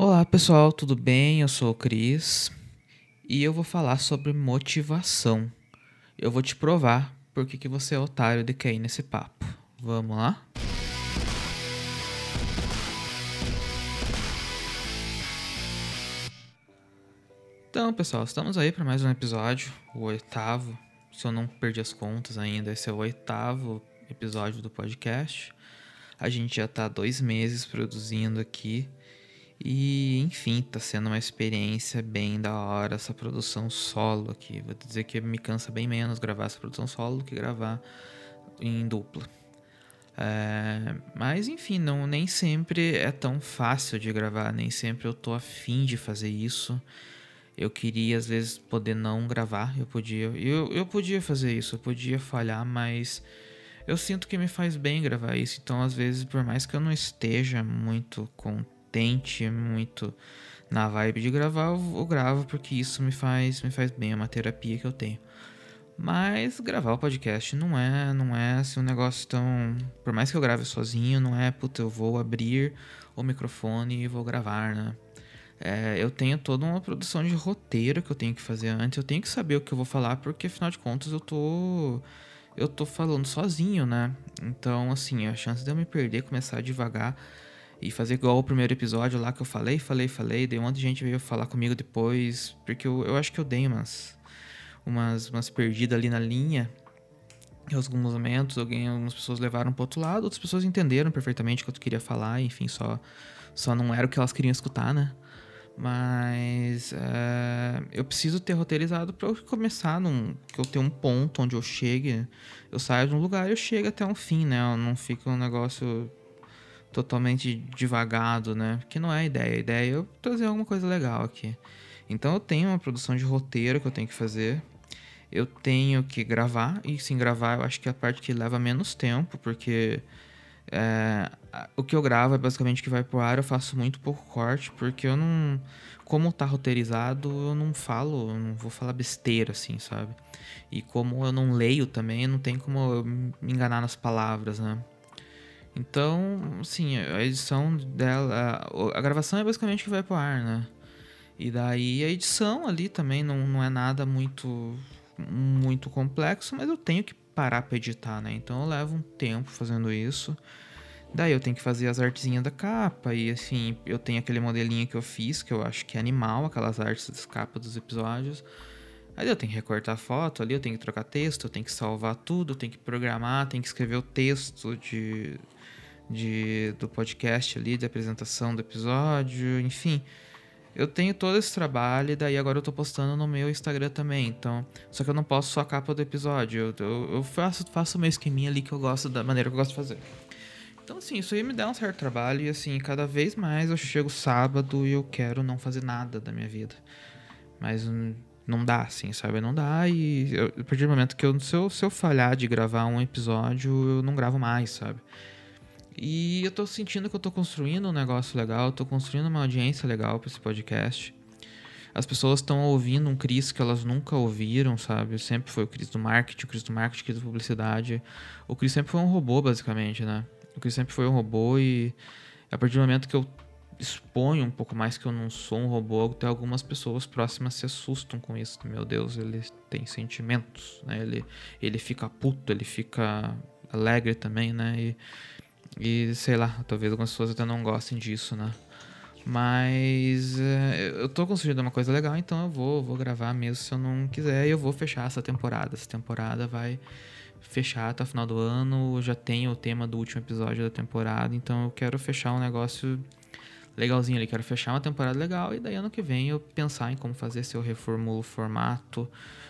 Olá pessoal, tudo bem? Eu sou o Cris e eu vou falar sobre motivação. Eu vou te provar por que, que você é otário de cair nesse papo. Vamos lá? Então, pessoal, estamos aí para mais um episódio, o oitavo. Se eu não perdi as contas ainda, esse é o oitavo episódio do podcast. A gente já está dois meses produzindo aqui e, enfim, tá sendo uma experiência bem da hora essa produção solo aqui. Vou dizer que me cansa bem menos gravar essa produção solo do que gravar em dupla. É, mas enfim, não, nem sempre é tão fácil de gravar, nem sempre eu tô afim de fazer isso. Eu queria às vezes poder não gravar, eu podia, eu, eu podia fazer isso, eu podia falhar, mas eu sinto que me faz bem gravar isso. Então, às vezes, por mais que eu não esteja muito contente contente, muito na vibe de gravar, eu, eu gravo porque isso me faz, me faz bem, é uma terapia que eu tenho. Mas gravar o podcast não é, não é assim um negócio tão. Por mais que eu grave sozinho, não é, puta, eu vou abrir o microfone e vou gravar, né? É, eu tenho toda uma produção de roteiro que eu tenho que fazer antes. Eu tenho que saber o que eu vou falar, porque afinal de contas eu tô. Eu tô falando sozinho, né? Então, assim, a chance de eu me perder, começar devagar e fazer igual o primeiro episódio lá que eu falei, falei, falei, daí um monte de gente veio falar comigo depois, porque eu, eu acho que eu dei umas, umas, umas perdidas ali na linha. Em alguns momentos, alguém, algumas pessoas levaram pro outro lado, outras pessoas entenderam perfeitamente o que eu queria falar, enfim, só, só não era o que elas queriam escutar, né? Mas é, eu preciso ter roteirizado para eu começar num. que eu tenha um ponto onde eu chegue. Eu saio de um lugar e eu chego até um fim, né? Eu não fica um negócio totalmente devagado, né? Que não é a ideia. A ideia é eu trazer alguma coisa legal aqui. Então eu tenho uma produção de roteiro que eu tenho que fazer. Eu tenho que gravar, e sim, gravar eu acho que é a parte que leva menos tempo, porque é, o que eu gravo é basicamente que vai pro ar, eu faço muito pouco corte, porque eu não. Como tá roteirizado, eu não falo, eu não vou falar besteira, assim, sabe? E como eu não leio também, não tem como eu me enganar nas palavras, né? Então, assim, a edição dela. A, gravação é basicamente que vai pro ar, né? E daí a edição ali também não, não é nada muito muito complexo, mas eu tenho que parar para editar, né? Então eu levo um tempo fazendo isso. Daí eu tenho que fazer as artezinhas da capa e assim, eu tenho aquele modelinho que eu fiz, que eu acho que é animal, aquelas artes das capas dos episódios. Aí eu tenho que recortar a foto ali, eu tenho que trocar texto, eu tenho que salvar tudo, eu tenho que programar, tenho que escrever o texto de de, do podcast ali, de apresentação do episódio, enfim. Eu tenho todo esse trabalho e daí agora eu tô postando no meu Instagram também. Então, só que eu não posto só a capa do episódio. Eu, eu, eu faço, faço o meu esqueminha ali que eu gosto, da maneira que eu gosto de fazer. Então, assim, isso aí me dá um certo trabalho e, assim, cada vez mais eu chego sábado e eu quero não fazer nada da minha vida. Mas não dá, assim, sabe? Não dá e eu, a partir do momento que eu, se eu, se eu falhar de gravar um episódio, eu não gravo mais, sabe? E eu tô sentindo que eu tô construindo um negócio legal, tô construindo uma audiência legal para esse podcast. As pessoas estão ouvindo um Cris que elas nunca ouviram, sabe? Sempre foi o Cris do marketing, o Cris do marketing, o Cris da publicidade. O Cris sempre foi um robô, basicamente, né? O Cris sempre foi um robô e a partir do momento que eu exponho um pouco mais que eu não sou um robô, até algumas pessoas próximas se assustam com isso. Meu Deus, ele tem sentimentos, né? Ele, ele fica puto, ele fica alegre também, né? E e sei lá, talvez algumas pessoas até não gostem disso, né? Mas é, eu tô construindo uma coisa legal, então eu vou, vou gravar mesmo se eu não quiser. E eu vou fechar essa temporada. Essa temporada vai fechar até o final do ano. Já tenho o tema do último episódio da temporada, então eu quero fechar um negócio legalzinho ali. Quero fechar uma temporada legal e daí ano que vem eu pensar em como fazer se eu reformulo o formato,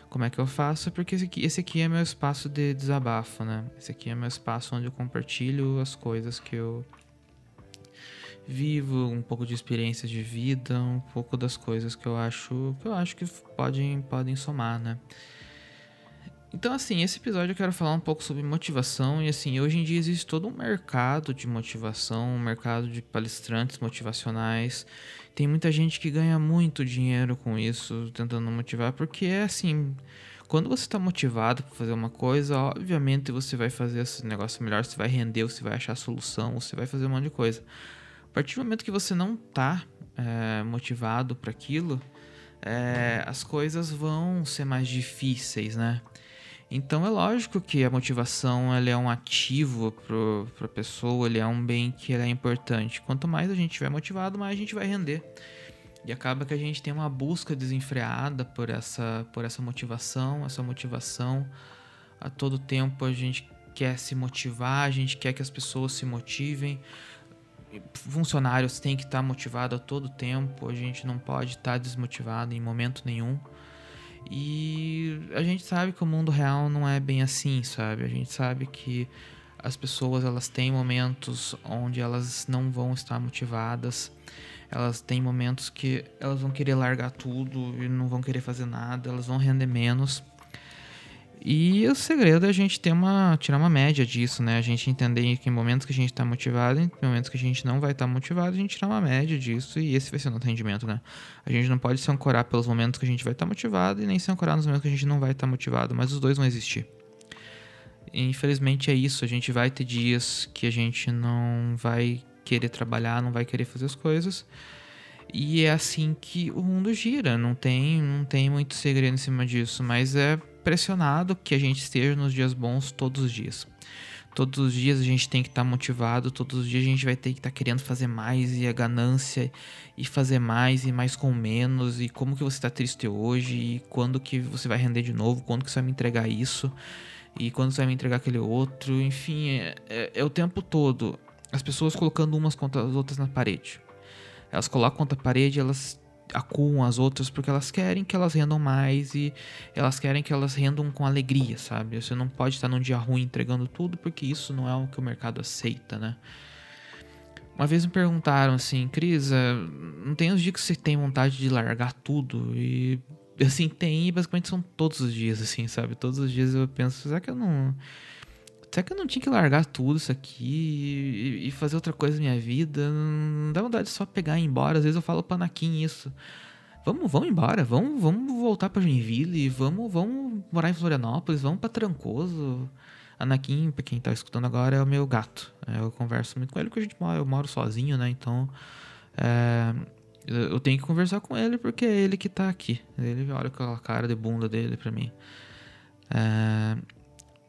como é que eu faço, porque esse aqui, esse aqui é meu espaço de desabafo, né? Esse aqui é meu espaço onde eu compartilho as coisas que eu vivo, um pouco de experiência de vida, um pouco das coisas que eu acho que eu acho que podem podem somar, né? Então, assim, esse episódio eu quero falar um pouco sobre motivação. E, assim, hoje em dia existe todo um mercado de motivação, um mercado de palestrantes motivacionais. Tem muita gente que ganha muito dinheiro com isso, tentando motivar, porque é assim. Quando você está motivado para fazer uma coisa, obviamente você vai fazer esse negócio melhor, você vai render, você vai achar solução, você vai fazer um monte de coisa. A partir do momento que você não tá é, motivado para aquilo, é, as coisas vão ser mais difíceis, né? Então é lógico que a motivação ela é um ativo para a pessoa, ele é um bem que é importante. Quanto mais a gente estiver motivado, mais a gente vai render. E acaba que a gente tem uma busca desenfreada por essa, por essa motivação, essa motivação a todo tempo a gente quer se motivar, a gente quer que as pessoas se motivem. Funcionários têm que estar motivados a todo tempo, a gente não pode estar desmotivado em momento nenhum. E a gente sabe que o mundo real não é bem assim, sabe? A gente sabe que as pessoas elas têm momentos onde elas não vão estar motivadas. Elas têm momentos que elas vão querer largar tudo e não vão querer fazer nada, elas vão render menos. E o segredo é a gente ter uma, tirar uma média disso, né? A gente entender que em momentos que a gente está motivado, em momentos que a gente não vai estar tá motivado, a gente tirar uma média disso e esse vai ser o nosso rendimento, né? A gente não pode se ancorar pelos momentos que a gente vai estar tá motivado e nem se ancorar nos momentos que a gente não vai estar tá motivado, mas os dois vão existir. E, infelizmente é isso, a gente vai ter dias que a gente não vai querer trabalhar, não vai querer fazer as coisas. E é assim que o mundo gira, não tem, não tem muito segredo em cima disso, mas é pressionado que a gente esteja nos dias bons todos os dias. Todos os dias a gente tem que estar tá motivado, todos os dias a gente vai ter que estar tá querendo fazer mais e a ganância e fazer mais e mais com menos e como que você está triste hoje e quando que você vai render de novo, quando que você vai me entregar isso e quando você vai me entregar aquele outro, enfim, é, é, é o tempo todo as pessoas colocando umas contra as outras na parede. Elas colocam contra a parede, elas acuam as outras porque elas querem que elas rendam mais e elas querem que elas rendam com alegria, sabe? Você não pode estar num dia ruim entregando tudo porque isso não é o que o mercado aceita, né? Uma vez me perguntaram assim, Cris, eh, não tem os dias que você tem vontade de largar tudo? E assim, tem, e basicamente são todos os dias, assim, sabe? Todos os dias eu penso, será que eu não. Será que eu não tinha que largar tudo isso aqui e, fazer outra coisa na minha vida? Não dá vontade de só pegar e ir embora. Às vezes eu falo pro Anakin isso. Vamos, vamos embora, vamos, vamos voltar pra Joinville, vamos, vamos morar em Florianópolis, vamos pra Trancoso. Anakin, pra quem tá escutando agora, é o meu gato. É, eu converso muito com ele porque a gente mora, eu moro sozinho, né? Então. É, eu tenho que conversar com ele porque é ele que tá aqui. Ele olha com a cara de bunda dele pra mim. É,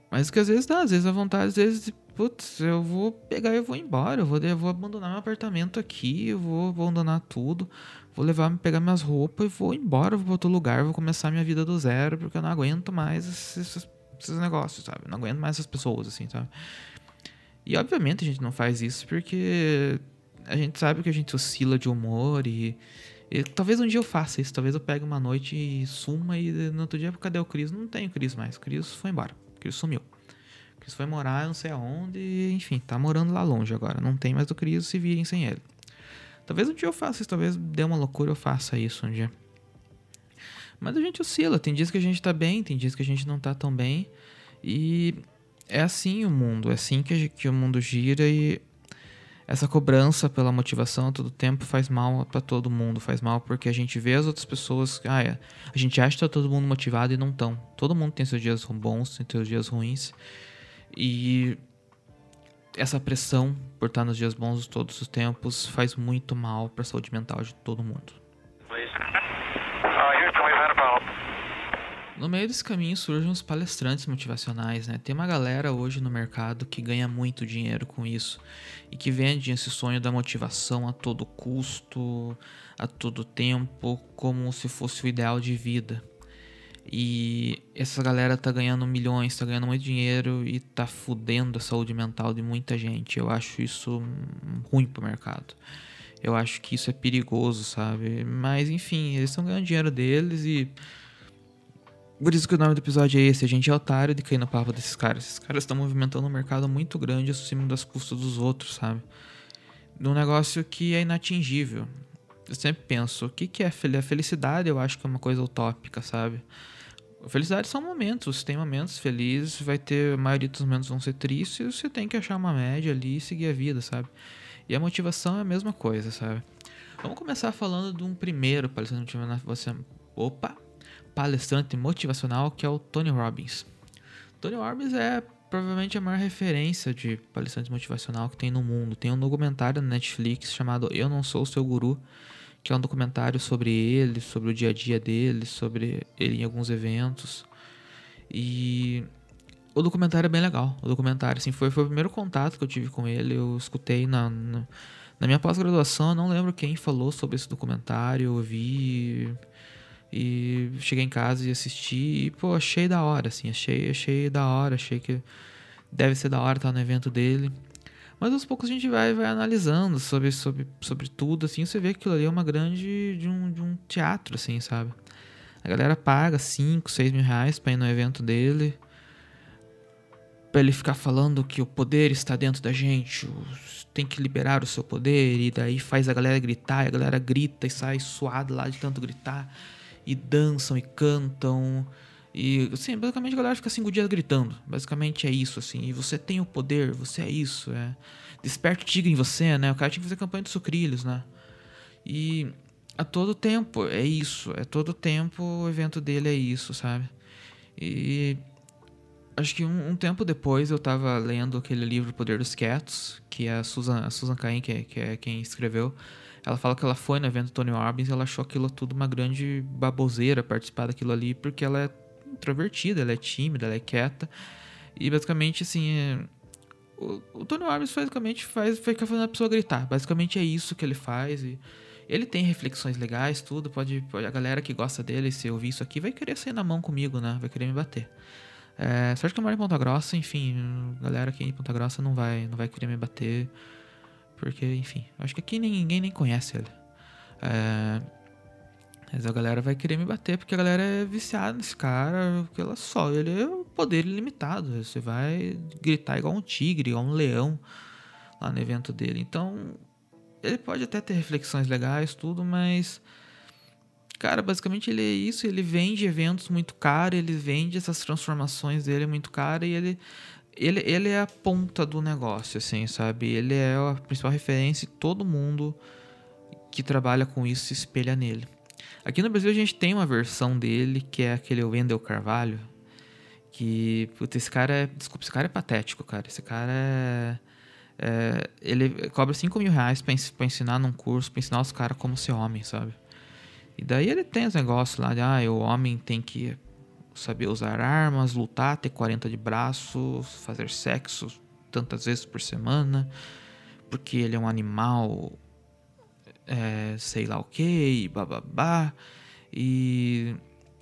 mas que às vezes dá, às vezes a vontade, às vezes, putz, eu vou pegar eu vou embora, eu vou, eu vou abandonar meu apartamento aqui, eu vou abandonar tudo, vou levar, pegar minhas roupas e vou embora, vou pra outro lugar, vou começar minha vida do zero, porque eu não aguento mais esses, esses negócios, sabe? Não aguento mais essas pessoas, assim, sabe? E obviamente a gente não faz isso porque a gente sabe que a gente oscila de humor e, talvez um dia eu faça isso, talvez eu pegue uma noite e suma e no outro dia, cadê o Cris? Não tenho Cris mais, o Cris foi embora. Cris sumiu. Cris foi morar não sei aonde, enfim, tá morando lá longe agora. Não tem mais do Cris, se virem sem ele. Talvez um dia eu faça isso, talvez dê uma loucura eu faça isso um dia. Mas a gente oscila, tem dias que a gente tá bem, tem dias que a gente não tá tão bem. E é assim o mundo, é assim que, que o mundo gira e essa cobrança pela motivação a todo tempo faz mal para todo mundo, faz mal porque a gente vê as outras pessoas, ah, é, a gente acha que tá todo mundo motivado e não estão. Todo mundo tem seus dias bons, tem seus dias ruins. E essa pressão por estar nos dias bons todos os tempos faz muito mal para a saúde mental de todo mundo. No meio desse caminho surgem os palestrantes motivacionais, né? Tem uma galera hoje no mercado que ganha muito dinheiro com isso e que vende esse sonho da motivação a todo custo, a todo tempo, como se fosse o ideal de vida. E essa galera tá ganhando milhões, tá ganhando muito dinheiro e tá fudendo a saúde mental de muita gente. Eu acho isso ruim pro mercado. Eu acho que isso é perigoso, sabe? Mas enfim, eles estão ganhando dinheiro deles e por isso que o nome do episódio é esse, a gente é otário de cair no papo desses caras. Esses caras estão movimentando um mercado muito grande acima das custas dos outros, sabe? Num negócio que é inatingível. Eu sempre penso, o que, que é a felicidade? Eu acho que é uma coisa utópica, sabe? Felicidade são momentos, tem momentos felizes, vai ter, a maioria dos momentos vão ser tristes, você tem que achar uma média ali e seguir a vida, sabe? E a motivação é a mesma coisa, sabe? Vamos começar falando de um primeiro palestrante você. Opa, palestrante motivacional que é o Tony Robbins. Tony Robbins é provavelmente a maior referência de palestrante motivacional que tem no mundo. Tem um documentário na Netflix chamado Eu Não Sou o Seu Guru, que é um documentário sobre ele, sobre o dia a dia dele, sobre ele em alguns eventos. E o documentário é bem legal. O documentário, assim, foi, foi o primeiro contato que eu tive com ele. Eu escutei na, na, na minha pós-graduação, não lembro quem falou sobre esse documentário, eu vi e cheguei em casa e assisti e, pô, achei da hora, assim, achei, achei da hora, achei que deve ser da hora estar no evento dele. Mas aos poucos a gente vai, vai analisando sobre, sobre, sobre tudo, assim, você vê que aquilo ali é uma grande de um, de um teatro, assim, sabe? A galera paga 5, 6 mil reais pra ir no evento dele. Pra ele ficar falando que o poder está dentro da gente, tem que liberar o seu poder, e daí faz a galera gritar, e a galera grita e sai suada lá de tanto gritar, e dançam e cantam. E, assim, basicamente a galera fica cinco dias gritando. Basicamente é isso, assim. E você tem o poder, você é isso. É... Desperta o tigre em você, né? O cara tinha que fazer campanha dos sucrilhos, né? E a todo tempo é isso. É todo tempo o evento dele é isso, sabe? E acho que um, um, tempo depois eu tava lendo aquele livro Poder dos Quietos, que é a Susan, a Susan Cain, que é, que é quem escreveu. Ela fala que ela foi no evento Tony Robbins e ela achou aquilo tudo uma grande baboseira participar daquilo ali, porque ela é introvertida, ela é tímida, ela é quieta. E basicamente, assim, é... o, Tony Robbins basicamente faz, fica fazendo a pessoa gritar. Basicamente é isso que ele faz. E ele tem reflexões legais, tudo. Pode, pode, a galera que gosta dele, se ouvir isso aqui, vai querer sair na mão comigo, né? Vai querer me bater. É, sorte que eu moro em Ponta Grossa, enfim, galera aqui em Ponta Grossa não vai, não vai querer me bater. Porque, enfim, acho que aqui ninguém nem conhece ele. É, mas a galera vai querer me bater porque a galera é viciada nesse cara, porque ela só, ele é um poder ilimitado. Você vai gritar igual um tigre, igual um leão lá no evento dele. Então, ele pode até ter reflexões legais, tudo, mas cara, basicamente ele é isso, ele vende eventos muito caro, ele vende essas transformações dele muito caro e ele ele, ele é a ponta do negócio, assim, sabe? Ele é a principal referência e todo mundo que trabalha com isso se espelha nele. Aqui no Brasil a gente tem uma versão dele que é aquele Wendel Carvalho. Que, puta, esse cara é. Desculpa, esse cara é patético, cara. Esse cara é. é ele cobra 5 mil reais pra, pra, ensinar num curso, pra ensinar os caras como ser homem, sabe? E daí ele tem os negócios lá de, ah, o homem tem que saber usar armas, lutar, ter 40 de braços, fazer sexo tantas vezes por semana, porque ele é um animal é, sei lá o que, e bababá. E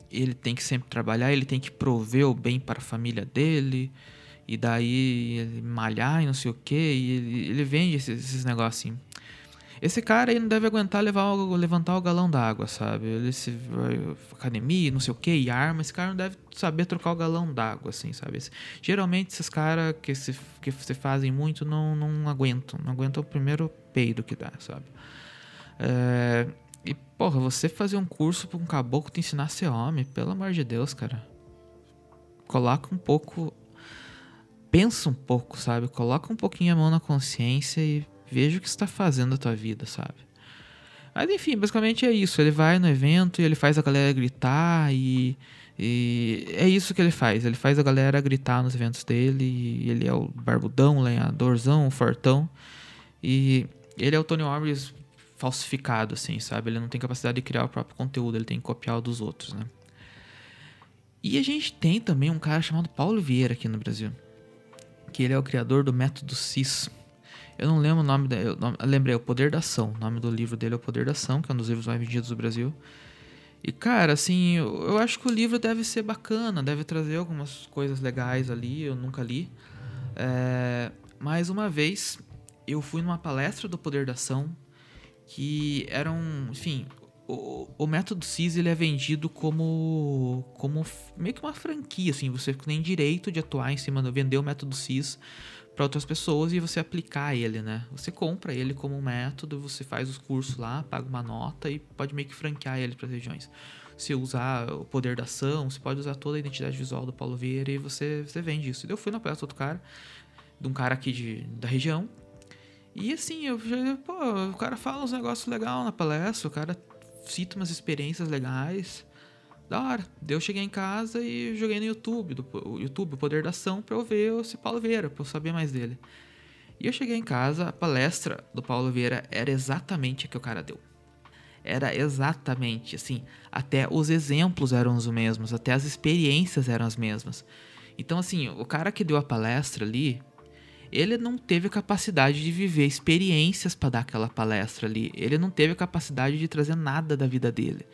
ele tem que sempre trabalhar, ele tem que prover o bem para a família dele. E daí ele malhar e não sei o que. E ele, ele vende esses, esses negócios assim. Esse cara aí não deve aguentar levar, levantar o galão d'água, sabe? Ele se academia, não sei o que, e arma. Esse cara não deve saber trocar o galão d'água, assim, sabe? Esse, geralmente esses caras que se, que se fazem muito não, não aguentam. Não aguentam o primeiro peido que dá, sabe? É, e, porra, você fazer um curso pra um caboclo te ensinar a ser homem, pelo amor de Deus, cara. Coloca um pouco. Pensa um pouco, sabe? Coloca um pouquinho a mão na consciência e veja o que está fazendo a tua vida, sabe? Mas enfim, basicamente é isso. Ele vai no evento e ele faz a galera gritar e, e é isso que ele faz. Ele faz a galera gritar nos eventos dele. Ele é o barbudão, o lenhadorzão, o fortão. E ele é o Tony Robbins falsificado, assim, sabe? Ele não tem capacidade de criar o próprio conteúdo, ele tem que copiar o dos outros, né? E a gente tem também um cara chamado Paulo Vieira aqui no Brasil, que ele é o criador do método CIS. Eu não lembro o nome, da, eu, lembrei, O Poder da Ação. O nome do livro dele é O Poder da Ação, que é um dos livros mais vendidos do Brasil. E, cara, assim, eu, eu acho que o livro deve ser bacana, deve trazer algumas coisas legais ali, eu nunca li. É, mais uma vez, eu fui numa palestra do Poder da Ação que eram, enfim, o, o método CIS ele é vendido como como meio que uma franquia, assim, você tem direito de atuar em cima vender o método CIS para outras pessoas e você aplicar ele, né? Você compra ele como método, você faz os cursos lá, paga uma nota e pode meio que franquear ele para as regiões. Se usar o poder da ação, você pode usar toda a identidade visual do Paulo Vieira e você, você vende isso. Eu fui na palestra do outro cara, de um cara aqui de, da região, e assim, eu pô, o cara fala uns negócios legais na palestra, o cara cita umas experiências legais. Da hora. Daí eu cheguei em casa e joguei no YouTube, do o YouTube, o Poder da Ação, pra eu ver esse Paulo Vieira, pra eu saber mais dele. E eu cheguei em casa, a palestra do Paulo Vieira era exatamente a que o cara deu. era exatamente assim. Até os exemplos eram os mesmos, até as experiências eram as mesmas. Então, assim, o cara que deu a palestra ali, ele não teve capacidade de viver experiências para dar aquela palestra ali. Ele não teve capacidade de trazer nada da vida dele.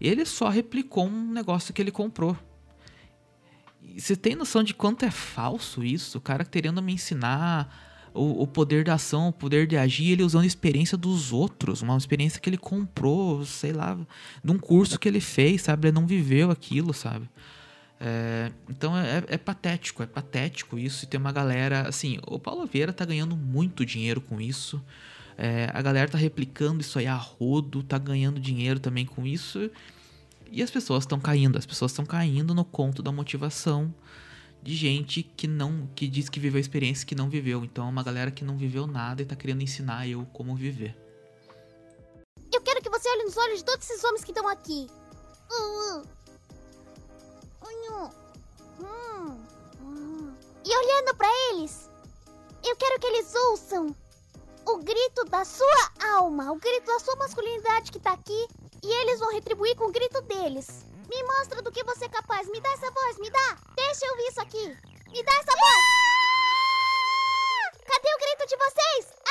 Ele só replicou um negócio que ele comprou. Você tem noção de quanto é falso isso? O cara querendo me ensinar o, o, poder da ação, o poder de agir, ele usando a experiência dos outros, uma experiência que ele comprou, sei lá, de um curso que ele fez, sabe? Ele não viveu aquilo, sabe? É, então é, é, patético, é patético isso. E tem uma galera, assim, o Paulo Vieira tá ganhando muito dinheiro com isso. É, a galera tá replicando isso aí a rodo, tá ganhando dinheiro também com isso. E as pessoas estão caindo, as pessoas estão caindo no conto da motivação de gente que não que diz que viveu a experiência que não viveu. Então é uma galera que não viveu nada e tá querendo ensinar eu como viver. Eu quero que você olhe nos olhos de todos esses homens que estão aqui. Uh, uh. Hum. E olhando para eles, eu quero que eles ouçam o grito da sua alma, o grito da sua masculinidade que tá aqui, e eles vão retribuir com o grito deles. Me mostra do que você é capaz, me dá essa voz, me dá. Deixa eu ouvir isso aqui. Me dá essa voz. Cadê o grito de vocês?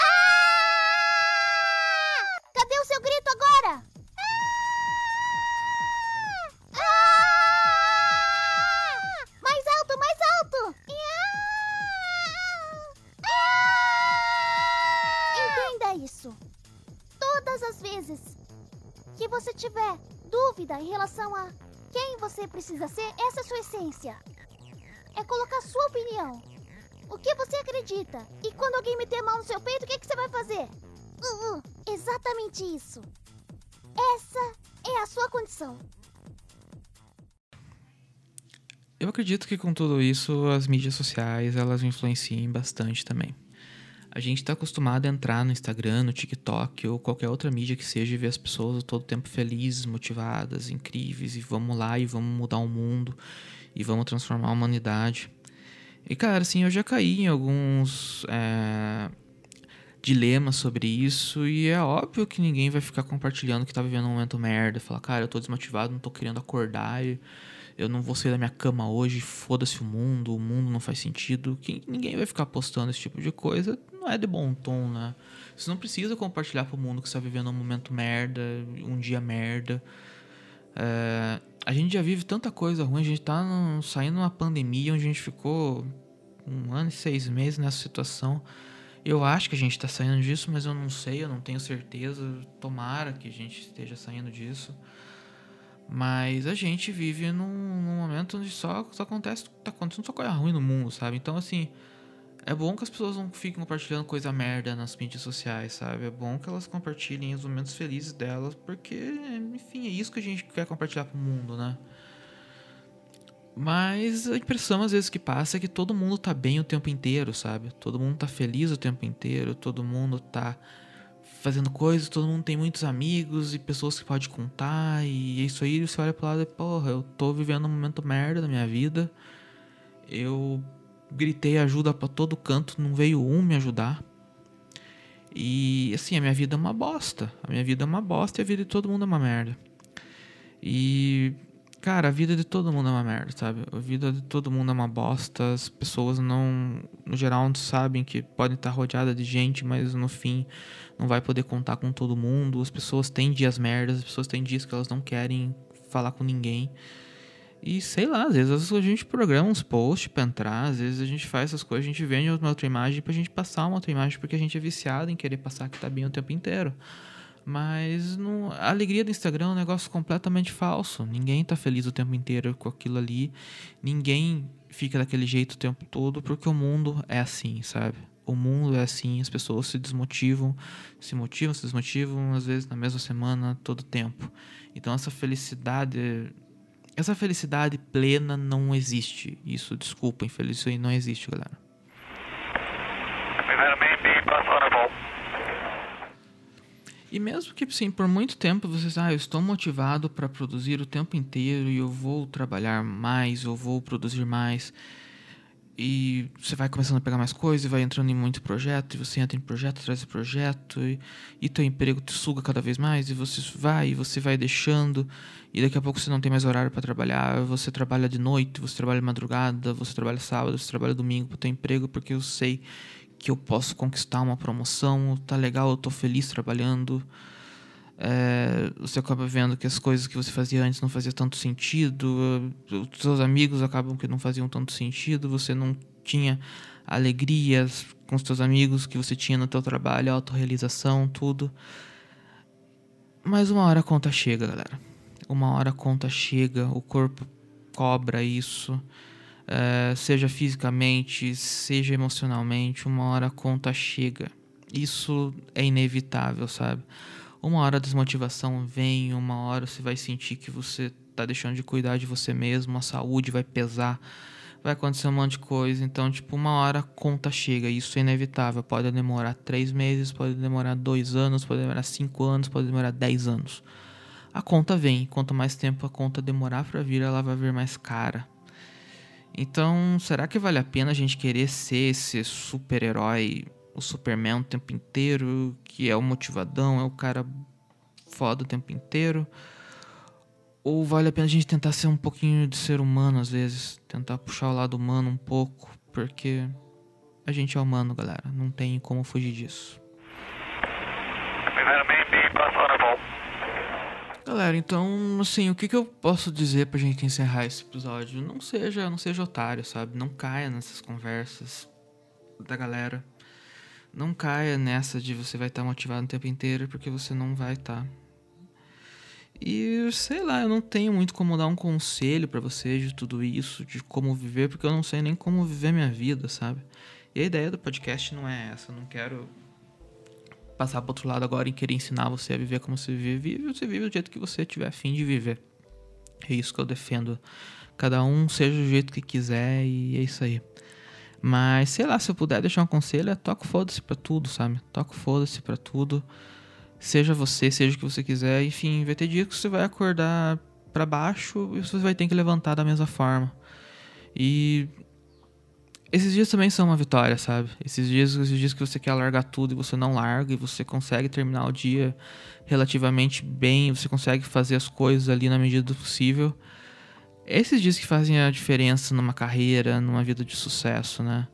A sua condição. Eu acredito que com tudo isso as mídias sociais elas influenciam bastante também. A gente está acostumado a entrar no Instagram, no TikTok ou qualquer outra mídia que seja e ver as pessoas todo tempo felizes, motivadas, incríveis e vamos lá e vamos mudar o mundo e vamos transformar a humanidade. E cara, assim, eu já caí em alguns é, dilemas sobre isso e é óbvio que ninguém vai ficar compartilhando que tá vivendo um momento merda, falar, cara, eu tô desmotivado, não tô querendo acordar. Eu não vou sair da minha cama hoje, foda-se o mundo, o mundo não faz sentido. Que ninguém vai ficar postando esse tipo de coisa, não é de bom tom, né? Você não precisa compartilhar pro mundo que você tá vivendo um momento merda, um dia merda. É, a gente já vive tanta coisa ruim, a gente tá no, saindo uma pandemia onde a gente ficou um ano e seis meses nessa situação. Eu acho que a gente tá saindo disso, mas eu não sei, eu não tenho certeza. Tomara que a gente esteja saindo disso. Mas a gente vive num, num, momento onde só, só acontece, tá acontecendo só coisa ruim no mundo, sabe? Então, assim, é bom que as pessoas não fiquem compartilhando coisa merda nas mídias sociais, sabe? É bom que elas compartilhem os momentos felizes delas, porque, enfim, é isso que a gente quer compartilhar pro mundo, né? Mas a impressão às vezes que passa é que todo mundo tá bem o tempo inteiro, sabe? Todo mundo tá feliz o tempo inteiro, todo mundo tá fazendo coisas, todo mundo tem muitos amigos e pessoas que pode contar, e é isso aí você olha pro lado e, porra, eu tô vivendo um momento merda da minha vida. Eu gritei ajuda para todo canto, não veio um me ajudar. E assim, a minha vida é uma bosta. A minha vida é uma bosta e a vida de todo mundo é uma merda. E Cara, a vida de todo mundo é uma merda, sabe? A vida de todo mundo é uma bosta. As pessoas não, no geral, não sabem que podem estar rodeadas de gente, mas no fim não vai poder contar com todo mundo. As pessoas têm dias merdas, as pessoas têm dias que elas não querem falar com ninguém. E sei lá, às vezes a gente programa uns posts pra entrar, às vezes a gente faz essas coisas, a gente vende uma outra imagem pra gente passar uma outra imagem, porque a gente é viciado em querer passar que tá bem o tempo inteiro. Mas não, a alegria do Instagram é um negócio completamente falso. Ninguém tá feliz o tempo inteiro com aquilo ali. Ninguém fica daquele jeito o tempo todo, porque o mundo é assim, sabe? O mundo é assim, as pessoas se desmotivam, se motivam, se desmotivam, às vezes na mesma semana, todo tempo. Então essa felicidade, essa felicidade plena não existe. Isso, desculpa, infeliz, isso aí não existe, galera. E mesmo que, sim, por muito tempo vocês, ah, eu estou motivado para produzir o tempo inteiro e eu vou trabalhar mais, eu vou produzir mais. e você vai começando a pegar mais coisas, e vai entrando em muito projeto, e você entra em projeto atrás de projeto, e, e teu emprego te suga cada vez mais, e você vai, e você vai deixando, e daqui a pouco você não tem mais horário para trabalhar, você trabalha de noite, você trabalha de madrugada, você trabalha sábado, você trabalha domingo pro teu emprego, porque eu sei que eu posso conquistar uma promoção, tá legal, eu tô feliz trabalhando. É, você acaba vendo que as coisas que você fazia antes não faziam tanto sentido, os seus amigos acabam que não faziam tanto sentido, você não tinha alegria com os seus amigos que você tinha no teu trabalho, autorrealização, tudo. Mas uma hora a conta chega, galera. Uma hora a conta chega, o corpo cobra isso, é, seja fisicamente, seja emocionalmente, uma hora a conta chega. Isso é inevitável, sabe? Uma hora a desmotivação vem, uma hora você vai sentir que você tá deixando de cuidar de você mesmo, a saúde vai pesar, vai acontecer um monte de coisa. Então, tipo, uma hora a conta chega, isso é inevitável. Pode demorar três meses, pode demorar dois anos, pode demorar cinco anos, pode demorar dez anos. A conta vem, quanto mais tempo a conta demorar para vir, ela vai vir mais cara. Então, será que vale a pena a gente querer ser esse super-herói o Superman o tempo inteiro, que é o motivadão, é o cara foda o tempo inteiro? Ou vale a pena a gente tentar ser um pouquinho de ser humano às vezes, tentar puxar o lado humano um pouco, porque a gente é humano, galera, não tem como fugir disso. Galera, então, assim, o que, que eu posso dizer pra gente encerrar esse episódio? Não seja, não seja otário, sabe? Não caia nessas conversas da galera. Não caia nessa de você vai estar tá motivado o tempo inteiro, porque você não vai estar. Tá. E sei lá, eu não tenho muito como dar um conselho para você de tudo isso, de como viver, porque eu não sei nem como viver minha vida, sabe? E a ideia do podcast não é essa, eu não quero passar pro outro lado agora e querer ensinar você a viver como você vive. Vive, você vive do jeito que você tiver afim de viver. É isso que eu defendo. Cada um seja do jeito que quiser e é isso aí. Mas, sei lá, se eu puder deixar um conselho, é toca foda-se pra tudo, sabe? Toca foda-se pra tudo. Seja você, seja o que você quiser. Enfim, vai ter dia que você vai acordar para baixo e você vai ter que levantar da mesma forma. E esses dias também são uma vitória, sabe? Esses dias, esses dias que você quer largar tudo e você não larga e você consegue terminar o dia relativamente bem, você consegue fazer as coisas ali na medida do possível esses dias que fazem a diferença numa carreira, numa vida de sucesso, né?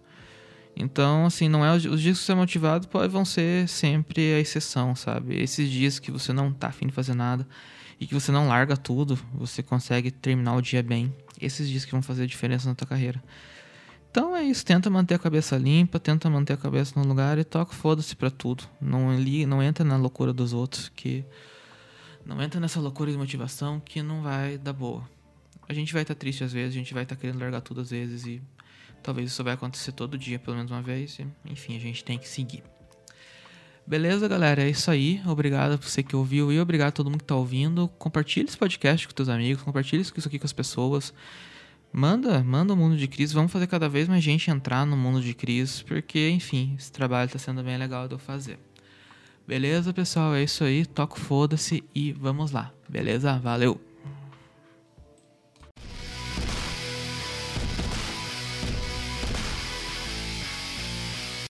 Então, assim, não é os, dias que você é motivado vão ser sempre a exceção, sabe? Esses dias que você não tá afim de fazer nada e que você não larga tudo, você consegue terminar o dia bem. Esses dias que vão fazer a diferença na tua carreira. Então é isso, tenta manter a cabeça limpa, tenta manter a cabeça no lugar e toca foda-se pra tudo. Não, li, não entra na loucura dos outros, que. Não entra nessa loucura de motivação que não vai dar boa a gente vai estar tá triste às vezes, a gente vai estar tá querendo largar tudo às vezes e talvez isso vai acontecer todo dia, pelo menos uma vez. E, enfim, a gente tem que seguir. Beleza, galera? É isso aí. Obrigado por você que ouviu e obrigado a todo mundo que está ouvindo. Compartilhe esse podcast com seus amigos, compartilhe isso aqui com as pessoas. Manda, manda o mundo de Cris. Vamos fazer cada vez mais gente entrar no mundo de Cris, porque, enfim, esse trabalho está sendo bem legal de eu fazer. Beleza, pessoal? É isso aí. Toco foda-se e vamos lá. Beleza? Valeu!